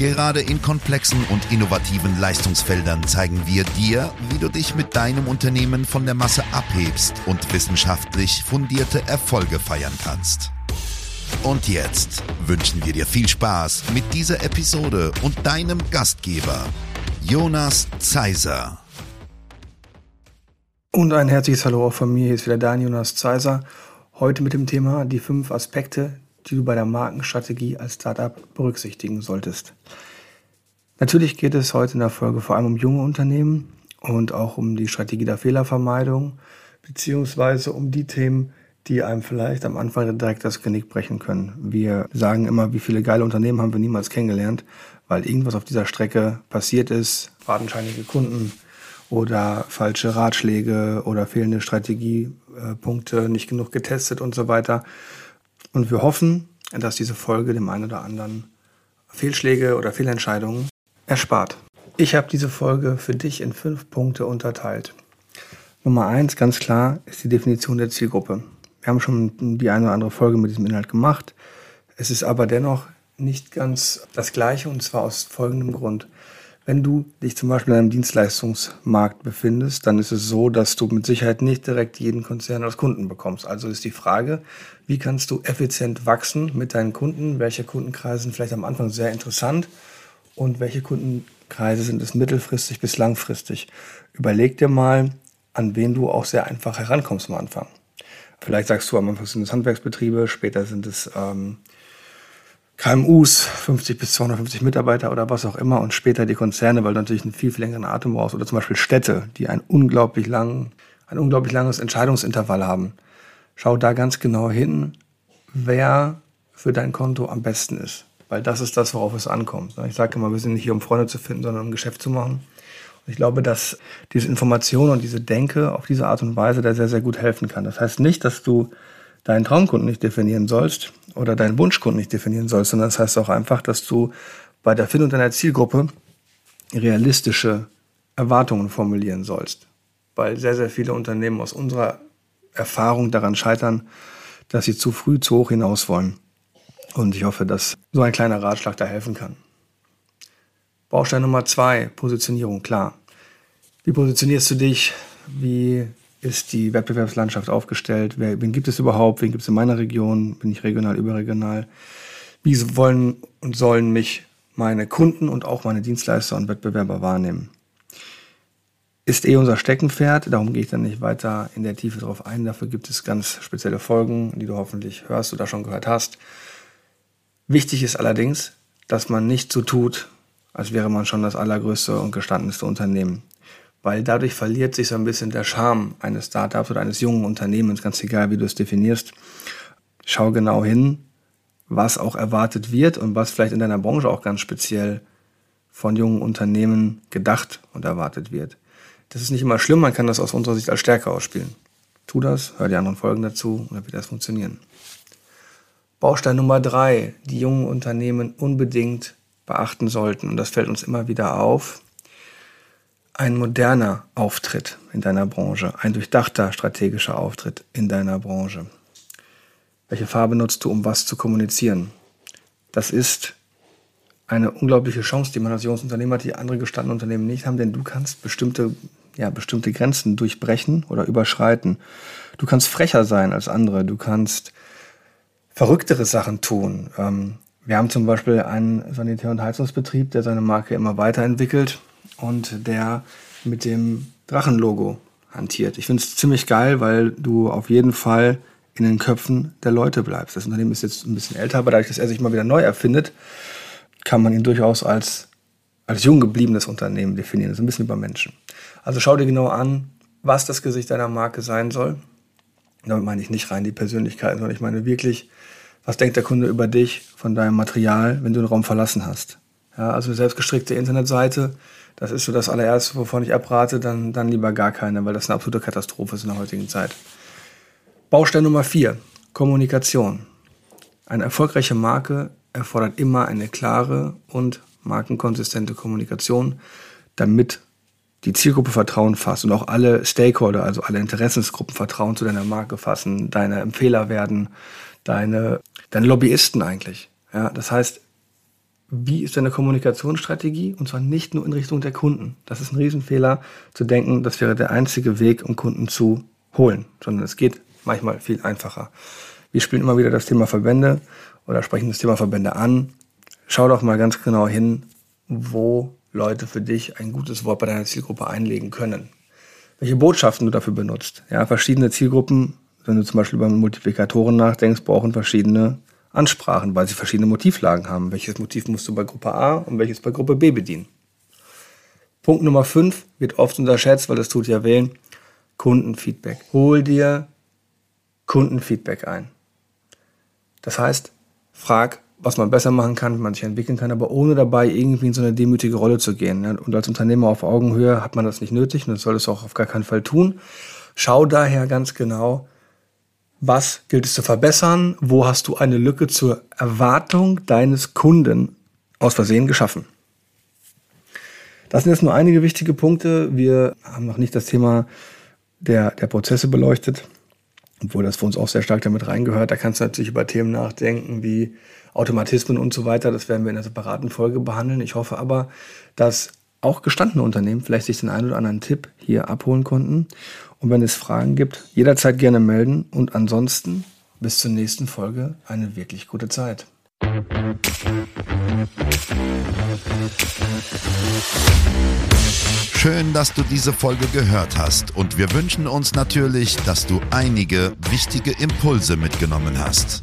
Gerade in komplexen und innovativen Leistungsfeldern zeigen wir dir, wie du dich mit deinem Unternehmen von der Masse abhebst und wissenschaftlich fundierte Erfolge feiern kannst. Und jetzt wünschen wir dir viel Spaß mit dieser Episode und deinem Gastgeber, Jonas Zeiser. Und ein herzliches Hallo auch von mir. Hier ist wieder Daniel Jonas Zeiser. Heute mit dem Thema die fünf Aspekte, die du bei der Markenstrategie als Startup berücksichtigen solltest. Natürlich geht es heute in der Folge vor allem um junge Unternehmen und auch um die Strategie der Fehlervermeidung, beziehungsweise um die Themen, die einem vielleicht am Anfang direkt das Genick brechen können. Wir sagen immer, wie viele geile Unternehmen haben wir niemals kennengelernt, weil irgendwas auf dieser Strecke passiert ist, fadenscheinige Kunden oder falsche Ratschläge oder fehlende Strategiepunkte, nicht genug getestet und so weiter. Und wir hoffen, dass diese Folge dem einen oder anderen Fehlschläge oder Fehlentscheidungen erspart. Ich habe diese Folge für dich in fünf Punkte unterteilt. Nummer eins, ganz klar, ist die Definition der Zielgruppe. Wir haben schon die eine oder andere Folge mit diesem Inhalt gemacht. Es ist aber dennoch nicht ganz das Gleiche und zwar aus folgendem Grund. Wenn du dich zum Beispiel in einem Dienstleistungsmarkt befindest, dann ist es so, dass du mit Sicherheit nicht direkt jeden Konzern als Kunden bekommst. Also ist die Frage, wie kannst du effizient wachsen mit deinen Kunden? Welche Kundenkreise sind vielleicht am Anfang sehr interessant und welche Kundenkreise sind es mittelfristig bis langfristig? Überleg dir mal, an wen du auch sehr einfach herankommst am Anfang. Vielleicht sagst du, am Anfang sind es Handwerksbetriebe, später sind es ähm, KMUs, 50 bis 250 Mitarbeiter oder was auch immer und später die Konzerne, weil du natürlich einen viel, viel längeren Atem brauchst oder zum Beispiel Städte, die ein unglaublich lang, ein unglaublich langes Entscheidungsintervall haben. Schau da ganz genau hin, wer für dein Konto am besten ist, weil das ist das, worauf es ankommt. Ich sage immer, wir sind nicht hier, um Freunde zu finden, sondern um Geschäft zu machen. Und ich glaube, dass diese Information und diese Denke auf diese Art und Weise da sehr, sehr gut helfen kann. Das heißt nicht, dass du deinen Traumkunden nicht definieren sollst oder deinen Wunschkunden nicht definieren sollst, sondern das heißt auch einfach, dass du bei der Findung deiner Zielgruppe realistische Erwartungen formulieren sollst. Weil sehr, sehr viele Unternehmen aus unserer Erfahrung daran scheitern, dass sie zu früh zu hoch hinaus wollen. Und ich hoffe, dass so ein kleiner Ratschlag da helfen kann. Baustein Nummer zwei, Positionierung, klar. Wie positionierst du dich? Wie ist die Wettbewerbslandschaft aufgestellt? Wer, wen gibt es überhaupt? Wen gibt es in meiner Region? Bin ich regional, überregional? Wie wollen und sollen mich meine Kunden und auch meine Dienstleister und Wettbewerber wahrnehmen? Ist eh unser Steckenpferd, darum gehe ich dann nicht weiter in der Tiefe drauf ein. Dafür gibt es ganz spezielle Folgen, die du hoffentlich hörst oder schon gehört hast. Wichtig ist allerdings, dass man nicht so tut, als wäre man schon das allergrößte und gestandenste Unternehmen weil dadurch verliert sich so ein bisschen der Charme eines Startups oder eines jungen Unternehmens, ganz egal, wie du es definierst. Schau genau hin, was auch erwartet wird und was vielleicht in deiner Branche auch ganz speziell von jungen Unternehmen gedacht und erwartet wird. Das ist nicht immer schlimm, man kann das aus unserer Sicht als Stärke ausspielen. Tu das, hör die anderen Folgen dazu und dann wird das funktionieren. Baustein Nummer drei, die jungen Unternehmen unbedingt beachten sollten. Und das fällt uns immer wieder auf ein moderner Auftritt in deiner Branche, ein durchdachter strategischer Auftritt in deiner Branche. Welche Farbe nutzt du, um was zu kommunizieren? Das ist eine unglaubliche Chance, die man als junges Unternehmen hat, die andere gestandene Unternehmen nicht haben, denn du kannst bestimmte, ja, bestimmte Grenzen durchbrechen oder überschreiten. Du kannst frecher sein als andere, du kannst verrücktere Sachen tun. Ähm, wir haben zum Beispiel einen Sanitär- und Heizungsbetrieb, der seine Marke immer weiterentwickelt und der mit dem Drachenlogo hantiert. Ich finde es ziemlich geil, weil du auf jeden Fall in den Köpfen der Leute bleibst. Das Unternehmen ist jetzt ein bisschen älter, aber dadurch, dass er sich mal wieder neu erfindet, kann man ihn durchaus als, als jung gebliebenes Unternehmen definieren. Das ist ein bisschen über Menschen. Also schau dir genau an, was das Gesicht deiner Marke sein soll. Damit meine ich nicht rein die Persönlichkeit, sondern ich meine wirklich, was denkt der Kunde über dich, von deinem Material, wenn du den Raum verlassen hast. Ja, also eine selbstgestrickte Internetseite, Das ist so das allererste, wovon ich abrate, dann, dann lieber gar keine, weil das eine absolute Katastrophe ist in der heutigen Zeit. Baustein Nummer vier: Kommunikation. Eine erfolgreiche Marke erfordert immer eine klare und markenkonsistente Kommunikation, damit die Zielgruppe Vertrauen fasst und auch alle Stakeholder, also alle Interessensgruppen Vertrauen zu deiner Marke fassen, deine Empfehler werden, deine, deine Lobbyisten eigentlich. Ja, das heißt, wie ist deine Kommunikationsstrategie? Und zwar nicht nur in Richtung der Kunden. Das ist ein Riesenfehler, zu denken, das wäre der einzige Weg, um Kunden zu holen, sondern es geht manchmal viel einfacher. Wir spielen immer wieder das Thema Verbände oder sprechen das Thema Verbände an. Schau doch mal ganz genau hin, wo Leute für dich ein gutes Wort bei deiner Zielgruppe einlegen können. Welche Botschaften du dafür benutzt. Ja, verschiedene Zielgruppen, wenn du zum Beispiel über Multiplikatoren nachdenkst, brauchen verschiedene Ansprachen, weil sie verschiedene Motivlagen haben. Welches Motiv musst du bei Gruppe A und welches bei Gruppe B bedienen? Punkt Nummer 5 wird oft unterschätzt, weil das tut ja weh. Kundenfeedback. Hol dir Kundenfeedback ein. Das heißt, frag, was man besser machen kann, wie man sich entwickeln kann, aber ohne dabei irgendwie in so eine demütige Rolle zu gehen. Und als Unternehmer auf Augenhöhe hat man das nicht nötig und das soll es auch auf gar keinen Fall tun. Schau daher ganz genau, was gilt es zu verbessern, wo hast du eine Lücke zur Erwartung deines Kunden aus Versehen geschaffen. Das sind jetzt nur einige wichtige Punkte. Wir haben noch nicht das Thema der, der Prozesse beleuchtet obwohl das für uns auch sehr stark damit reingehört. Da kannst du natürlich über Themen nachdenken wie Automatismen und so weiter. Das werden wir in einer separaten Folge behandeln. Ich hoffe aber, dass auch gestandene Unternehmen vielleicht sich den einen oder anderen Tipp hier abholen konnten. Und wenn es Fragen gibt, jederzeit gerne melden. Und ansonsten bis zur nächsten Folge eine wirklich gute Zeit. Schön, dass du diese Folge gehört hast und wir wünschen uns natürlich, dass du einige wichtige Impulse mitgenommen hast.